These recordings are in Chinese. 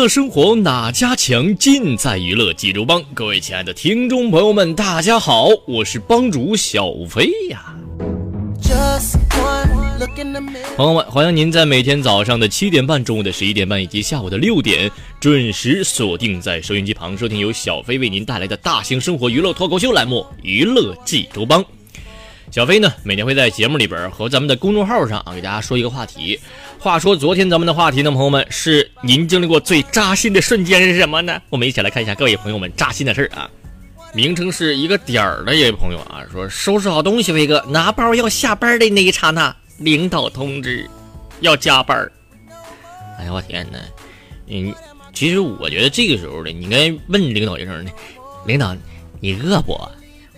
乐生活哪家强？尽在娱乐济州帮。各位亲爱的听众朋友们，大家好，我是帮主小飞呀。朋友们，欢迎您在每天早上的七点半、中午的十一点半以及下午的六点准时锁定在收音机旁，收听由小飞为您带来的大型生活娱乐脱口秀栏目《娱乐济州帮》。小飞呢，每天会在节目里边和咱们的公众号上啊，给大家说一个话题。话说昨天咱们的话题呢，朋友们是您经历过最扎心的瞬间是什么呢？我们一起来看一下各位朋友们扎心的事儿啊。名称是一个点儿的一位朋友啊，说收拾好东西，飞哥拿包要下班的那一刹那，领导通知要加班。哎呀，我天哪！嗯，其实我觉得这个时候呢，你应该问领导一声呢，领导你饿不？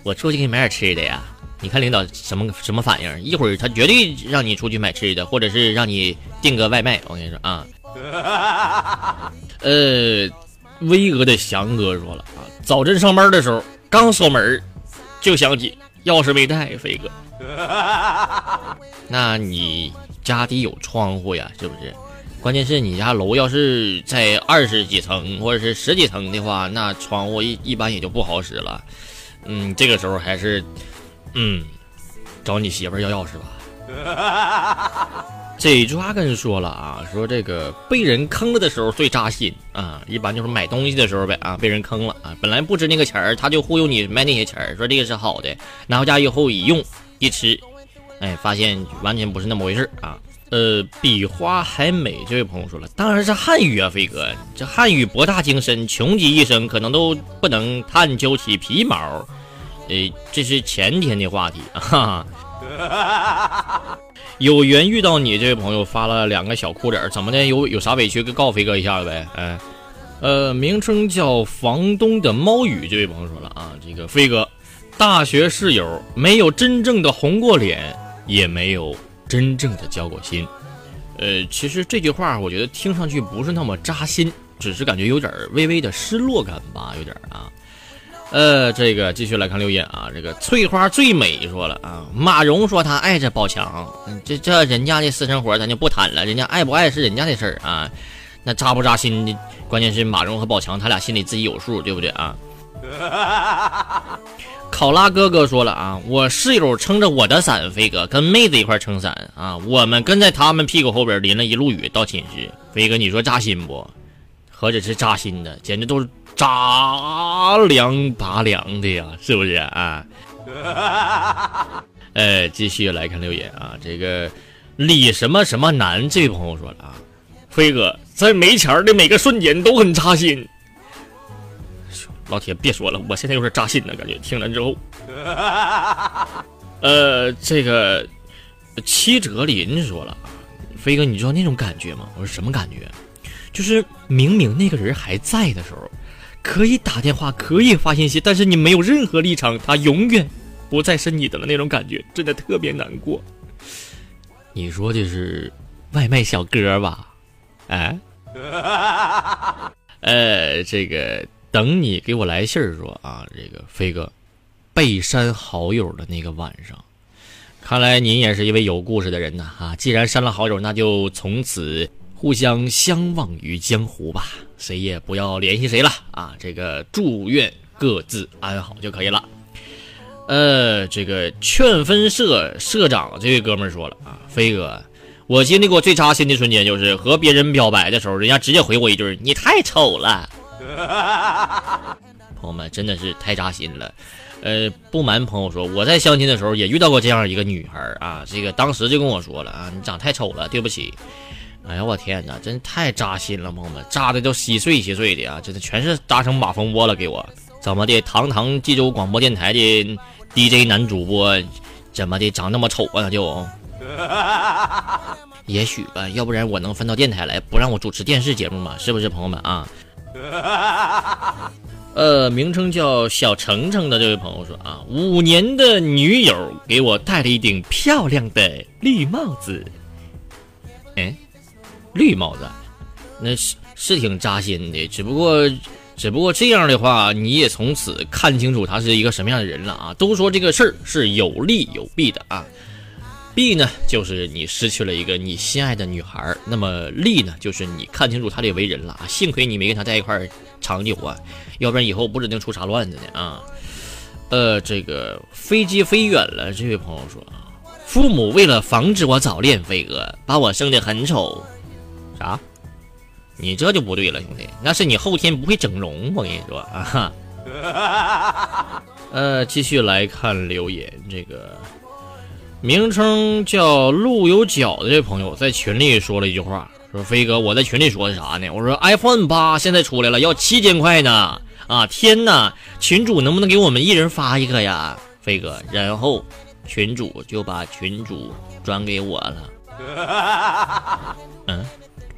我出去给你买点吃的呀。你看领导什么什么反应？一会儿他绝对让你出去买吃的，或者是让你订个外卖。我跟你说啊，呃，巍峨的翔哥说了啊，早晨上班的时候刚锁门，就想起钥匙没带，飞哥。那你家得有窗户呀，是不是？关键是你家楼要是在二十几层或者是十几层的话，那窗户一一般也就不好使了。嗯，这个时候还是。嗯，找你媳妇要钥匙吧。这抓根说了啊，说这个被人坑了的时候最扎心啊，一般就是买东西的时候呗啊，被人坑了啊，本来不值那个钱儿，他就忽悠你卖那些钱儿，说这个是好的，拿回家以后一用一吃，哎，发现完全不是那么回事啊。呃，比花还美这位朋友说了，当然是汉语啊，飞哥，这汉语博大精深，穷极一生可能都不能探究其皮毛。诶，这是前天的话题啊！有缘遇到你这位朋友发了两个小哭脸，怎么的？有有啥委屈，告飞哥一下呗？哎，呃，名称叫房东的猫语这位朋友说了啊，这个飞哥，大学室友没有真正的红过脸，也没有真正的交过心。呃，其实这句话我觉得听上去不是那么扎心，只是感觉有点微微的失落感吧，有点啊。呃，这个继续来看留言啊。这个翠花最美说了啊，马蓉说她爱着宝强，这这人家的私生活咱就不谈了，人家爱不爱是人家的事儿啊。那扎不扎心的，关键是马蓉和宝强他俩心里自己有数，对不对啊？考拉哥哥说了啊，我室友撑着我的伞，飞哥跟妹子一块撑伞啊，我们跟在他们屁股后边淋了一路雨到寝室，飞哥你说扎心不？何止是扎心的，简直都是。扎凉拔凉的呀，是不是啊？哎，继续来看留言啊，这个李什么什么男这位朋友说了啊，飞哥在没钱的每个瞬间都很扎心。老铁别说了，我现在有点扎心的，感觉听了之后。呃，这个七哲林说了啊，飞哥你知道那种感觉吗？我说什么感觉？就是明明那个人还在的时候。可以打电话，可以发信息，但是你没有任何立场，他永远不再是你的了，那种感觉真的特别难过。你说的是外卖小哥吧？哎，呃，这个等你给我来信儿说啊，这个飞哥被删好友的那个晚上，看来您也是一位有故事的人呐啊！既然删了好友，那就从此。互相相忘于江湖吧，谁也不要联系谁了啊！这个祝愿各自安好就可以了。呃，这个劝分社社长这位哥们说了啊，飞哥，我经历过最扎心的瞬间就是和别人表白的时候，人家直接回我一句：“你太丑了。”朋友们真的是太扎心了。呃，不瞒朋友说，我在相亲的时候也遇到过这样一个女孩啊，这个当时就跟我说了啊，你长太丑了，对不起。哎呀，我天哪，真太扎心了，朋友们，扎的都稀碎稀碎的啊，真的全是扎成马蜂窝了，给我怎么的？堂堂济州广播电台的 DJ 男主播，怎么的长那么丑啊？就，也许吧，要不然我能分到电台来，不让我主持电视节目吗？是不是，朋友们啊？呃，名称叫小程程的这位朋友说啊，五年的女友给我戴了一顶漂亮的绿帽子。哎，绿帽子，那是是挺扎心的。只不过，只不过这样的话，你也从此看清楚他是一个什么样的人了啊。都说这个事儿是有利有弊的啊。弊呢，就是你失去了一个你心爱的女孩那么利呢，就是你看清楚他的为人了啊。幸亏你没跟他在一块儿长久啊，要不然以后不指定出啥乱子呢啊。呃，这个飞机飞远了，这位朋友说啊，父母为了防止我早恋，飞哥把我生的很丑。啥？你这就不对了，兄弟，那是你后天不会整容，我跟你说啊。呃，继续来看留言，这个。名称叫路有脚的这朋友在群里说了一句话，说飞哥，我在群里说的啥呢？我说 iPhone 八现在出来了，要七千块呢！啊，天哪！群主能不能给我们一人发一个呀，飞哥？然后群主就把群主转给我了。嗯，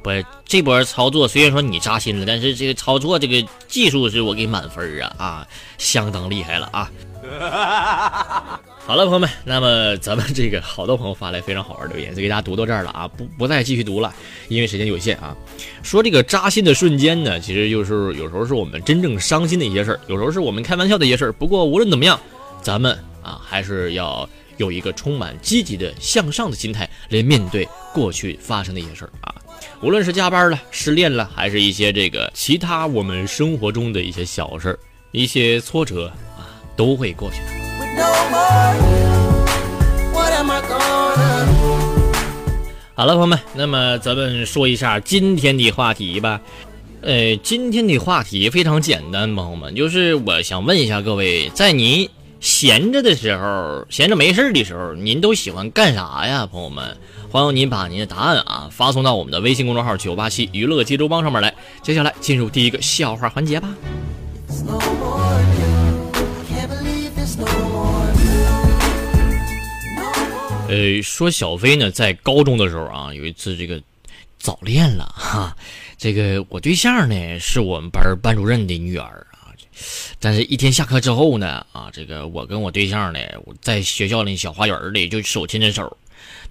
不这波操作，虽然说你扎心了，但是这个操作这个技术是我给满分啊啊，相当厉害了啊！好了，朋友们，那么咱们这个好多朋友发来非常好玩留言，就给大家读到这儿了啊，不不再继续读了，因为时间有限啊。说这个扎心的瞬间呢，其实就是有时候是我们真正伤心的一些事儿，有时候是我们开玩笑的一些事儿。不过无论怎么样，咱们啊还是要有一个充满积极的向上的心态来面对过去发生的一些事儿啊。无论是加班了、失恋了，还是一些这个其他我们生活中的一些小事儿、一些挫折啊，都会过去的。好了，朋友们，那么咱们说一下今天的话题吧。呃，今天的话题非常简单，朋友们，就是我想问一下各位，在您闲着的时候，闲着没事的时候，您都喜欢干啥呀？朋友们，欢迎您把您的答案啊发送到我们的微信公众号“九八七娱乐济州帮”上面来。接下来进入第一个笑话环节吧。呃，说小飞呢，在高中的时候啊，有一次这个早恋了哈。这个我对象呢，是我们班班主任的女儿。但是，一天下课之后呢，啊，这个我跟我对象呢，在学校里小花园里就手牵着手，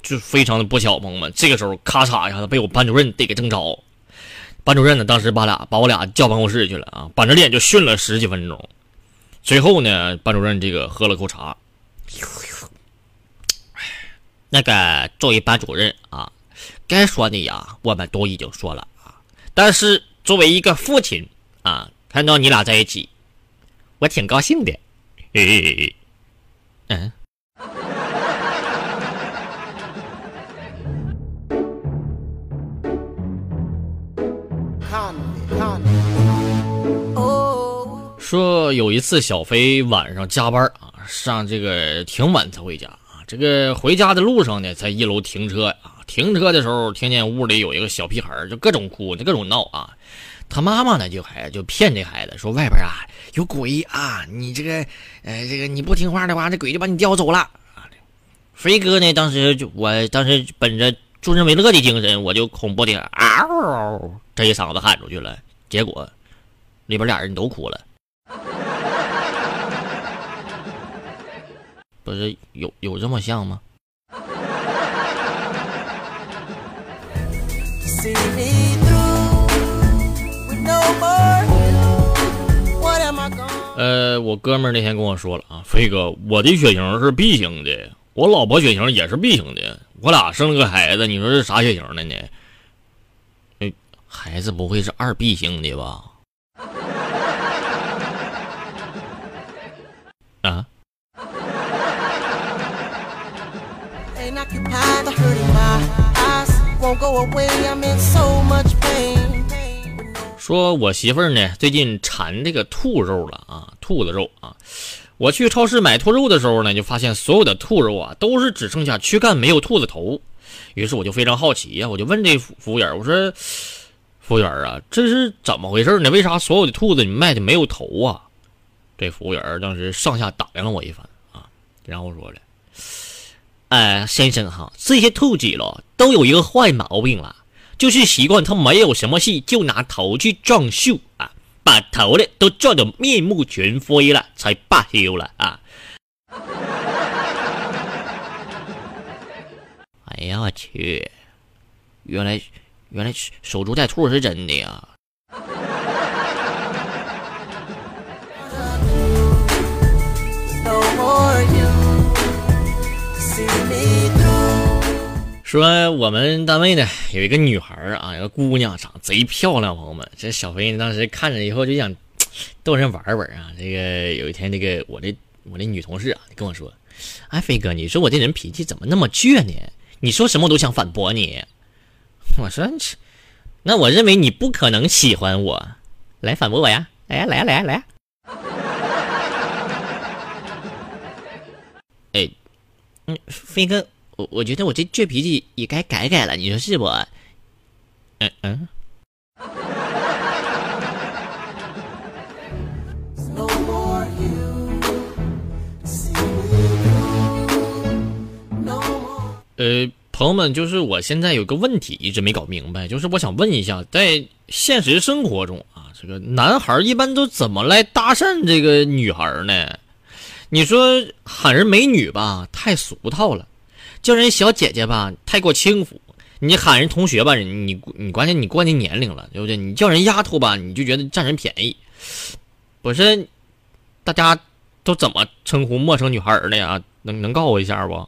就非常的不巧，朋友们。这个时候，咔嚓一下子被我班主任得给正着。班主任呢，当时把俩把我俩叫办公室去了啊，板着脸就训了十几分钟。最后呢，班主任这个喝了口茶。那个作为班主任啊，该说的呀，我们都已经说了啊。但是作为一个父亲啊，看到你俩在一起，我挺高兴的。嗯。说有一次小飞晚上加班啊，上这个挺晚才回家啊。这个回家的路上呢，在一楼停车啊，停车的时候听见屋里有一个小屁孩，就各种哭，就各种闹啊。他妈妈呢，就还就骗这孩子说外边啊有鬼啊，你这个呃这个你不听话的话，这鬼就把你叼走了啊。飞哥呢，当时就我当时本着助人为乐的精神，我就恐怖的嗷这一嗓子喊出去了，结果里边俩人都哭了。不是有有这么像吗？呃，我哥们儿那天跟我说了啊，飞哥，我的血型是 B 型的，我老婆血型也是 B 型的，我俩生了个孩子，你说是啥血型的呢？哎，孩子不会是二 B 型的吧？啊？说我媳妇儿呢最近馋这个兔肉了啊，兔子肉啊。我去超市买兔肉的时候呢，就发现所有的兔肉啊都是只剩下躯干没有兔子头。于是我就非常好奇呀，我就问这服务员，我说：“服务员啊，这是怎么回事呢？为啥所有的兔子你卖的没有头啊？”这服务员当时上下打量了我一番啊，然后说了：“哎，先生哈，这些兔子了都有一个坏毛病了。”就是习惯他没有什么事就拿头去撞树啊，把头呢都撞得面目全非了，才罢休了啊！哎呀我去，原来原来守株待兔是真的呀！说我们单位呢有一个女孩啊，有个姑娘长贼漂亮，朋友们，这小飞当时看着以后就想逗人玩玩啊。这个有一天，这个我的我的女同事啊跟我说：“哎，飞哥，你说我这人脾气怎么那么倔呢？你说什么都想反驳你。”我说：“那我认为你不可能喜欢我，来反驳我呀！来呀，来呀，来呀，来呀！”哎，嗯，飞哥。我我觉得我这倔脾气也该改改了，你说是不？嗯嗯。呃，朋友们，就是我现在有个问题一直没搞明白，就是我想问一下，在现实生活中啊，这个男孩一般都怎么来搭讪这个女孩呢？你说喊人美女吧，太俗套了。叫人小姐姐吧，太过轻浮；你喊人同学吧，你你关键你过那年龄了，对不对？你叫人丫头吧，你就觉得占人便宜。不是，大家都怎么称呼陌生女孩的呀？能能告我一下不？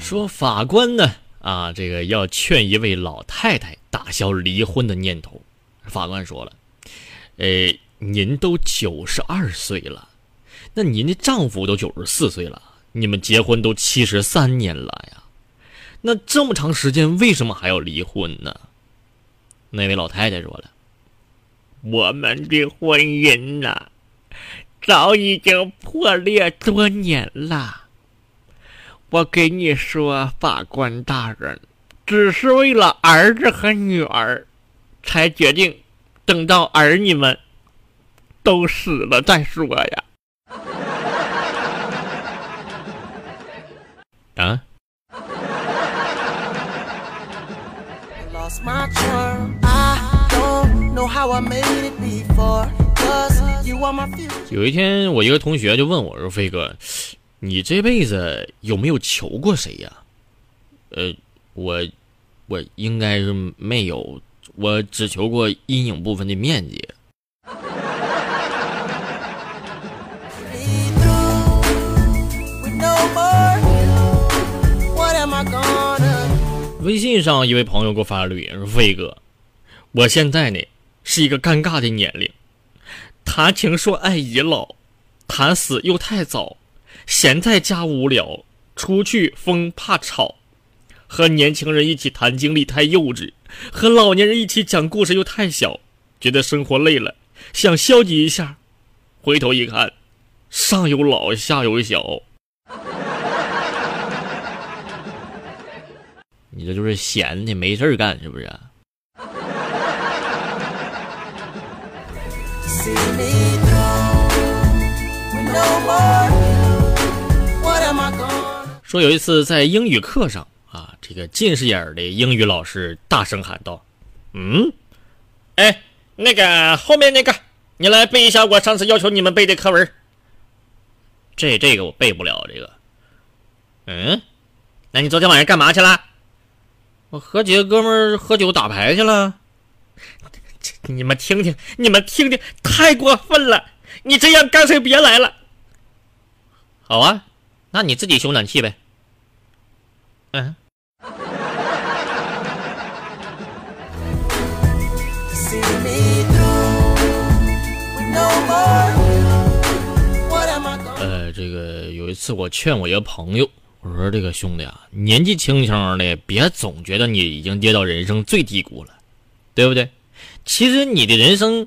说法官呢啊，这个要劝一位老太太打消离婚的念头。法官说了。哎，您都九十二岁了，那您的丈夫都九十四岁了，你们结婚都七十三年了呀，那这么长时间为什么还要离婚呢？那位老太太说了：“我们的婚姻呐，早已经破裂多年了。我给你说，法官大人，只是为了儿子和女儿，才决定。”等到儿女们都死了再说呀！啊！有一天，我一个同学就问我说：“飞哥，你这辈子有没有求过谁呀？”呃，我我应该是没有。我只求过阴影部分的面积。微信上一位朋友给我发了留言说：“飞哥，我现在呢是一个尴尬的年龄，谈情说爱已老，谈死又太早，闲在家无聊，出去风怕吵。”和年轻人一起谈经历太幼稚，和老年人一起讲故事又太小，觉得生活累了，想消极一下，回头一看，上有老下有小，你这就是闲的没事干，是不是？说有一次在英语课上。啊，这个近视眼的英语老师大声喊道：“嗯，哎，那个后面那个，你来背一下我上次要求你们背的课文。这这个我背不了，这个。嗯，那你昨天晚上干嘛去了？我和几个哥们喝酒打牌去了。你们听听，你们听听，太过分了！你这样干脆别来了。好啊，那你自己修暖气呗。嗯。”呃，这个有一次我劝我一个朋友，我说这个兄弟啊，年纪轻轻的，别总觉得你已经跌到人生最低谷了，对不对？其实你的人生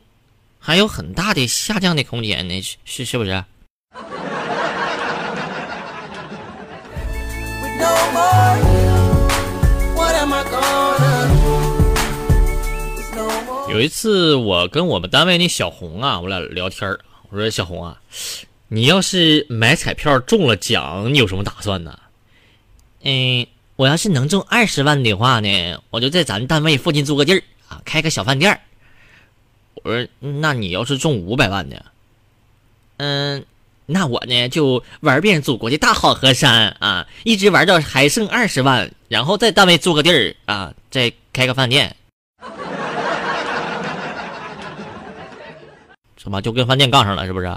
还有很大的下降的空间呢，是是不是？有一次，我跟我们单位那小红啊，我俩聊天我说小红啊，你要是买彩票中了奖，你有什么打算呢？嗯，我要是能中二十万的话呢，我就在咱单位附近租个地儿啊，开个小饭店。我说，那你要是中五百万呢？嗯，那我呢就玩遍祖国的大好河山啊，一直玩到还剩二十万，然后在单位租个地儿啊，再开个饭店。什么就跟饭店杠上了，是不是？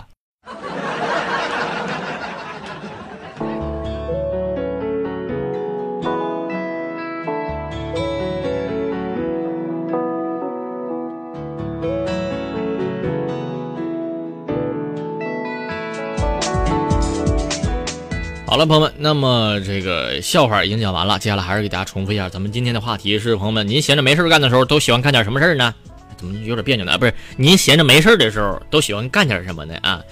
好了，朋友们，那么这个笑话已经讲完了，接下来还是给大家重复一下，咱们今天的话题是：朋友们，您闲着没事干的时候，都喜欢干点什么事儿呢？怎么有点别扭呢？不是，您闲着没事的时候都喜欢干点什么呢？啊，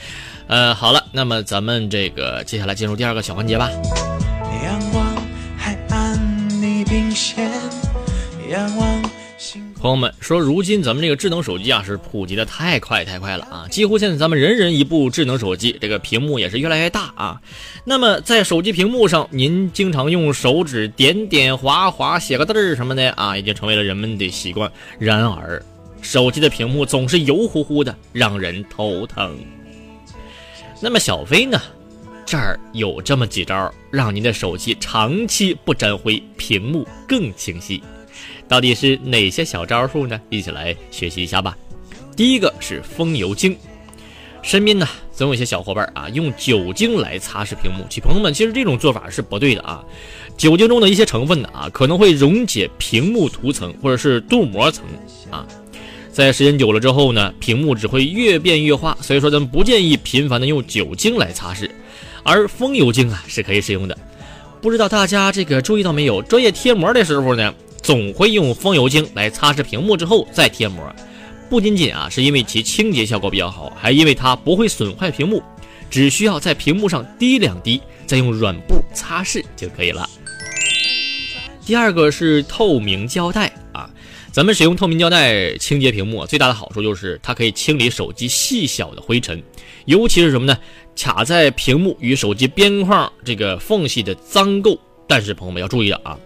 呃，好了，那么咱们这个接下来进入第二个小环节吧。朋友们说，如今咱们这个智能手机啊是普及的太快太快了啊，几乎现在咱们人人一部智能手机，这个屏幕也是越来越大啊。那么在手机屏幕上，您经常用手指点点划划写个字儿什么的啊，已经成为了人们的习惯。然而，手机的屏幕总是油乎乎的，让人头疼。那么小飞呢？这儿有这么几招，让您的手机长期不沾灰，屏幕更清晰。到底是哪些小招数呢？一起来学习一下吧。第一个是风油精。身边呢总有些小伙伴啊，用酒精来擦拭屏幕。其朋友们，其实这种做法是不对的啊。酒精中的一些成分呢啊，可能会溶解屏幕涂层或者是镀膜层啊。在时间久了之后呢，屏幕只会越变越花，所以说咱们不建议频繁的用酒精来擦拭，而风油精啊是可以使用的。不知道大家这个注意到没有？专业贴膜的时候呢，总会用风油精来擦拭屏幕之后再贴膜，不仅仅啊是因为其清洁效果比较好，还因为它不会损坏屏幕，只需要在屏幕上滴两滴，再用软布擦拭就可以了。第二个是透明胶带。咱们使用透明胶带清洁屏幕，最大的好处就是它可以清理手机细小的灰尘，尤其是什么呢？卡在屏幕与手机边框这个缝隙的脏垢。但是朋友们要注意了啊，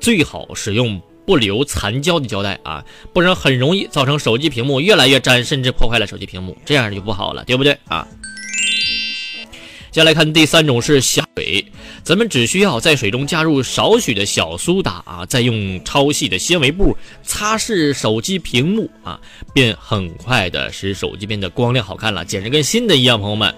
最好使用不留残胶的胶带啊，不然很容易造成手机屏幕越来越粘，甚至破坏了手机屏幕，这样就不好了，对不对啊？接下来看第三种是小水，咱们只需要在水中加入少许的小苏打啊，再用超细的纤维布擦拭手机屏幕啊，便很快的使手机变得光亮好看了，简直跟新的一样。朋友们，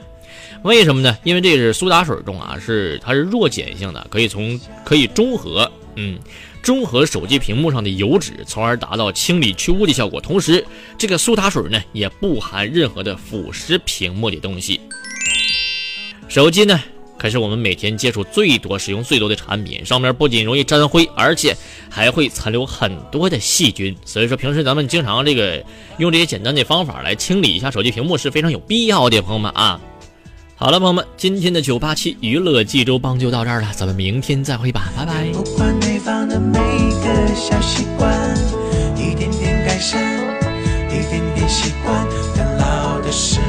为什么呢？因为这是苏打水中啊，是它是弱碱性的，可以从可以中和，嗯，中和手机屏幕上的油脂，从而达到清理去污的效果。同时，这个苏打水呢，也不含任何的腐蚀屏幕的东西。手机呢可是我们每天接触最多使用最多的产品上面不仅容易沾灰而且还会残留很多的细菌所以说平时咱们经常这个用这些简单的方法来清理一下手机屏幕是非常有必要的朋友们啊。好了朋友们今天的九八七娱乐济州帮就到这儿了咱们明天再会吧拜拜不管对方的每一个小习惯一点点改善一点点习惯老的是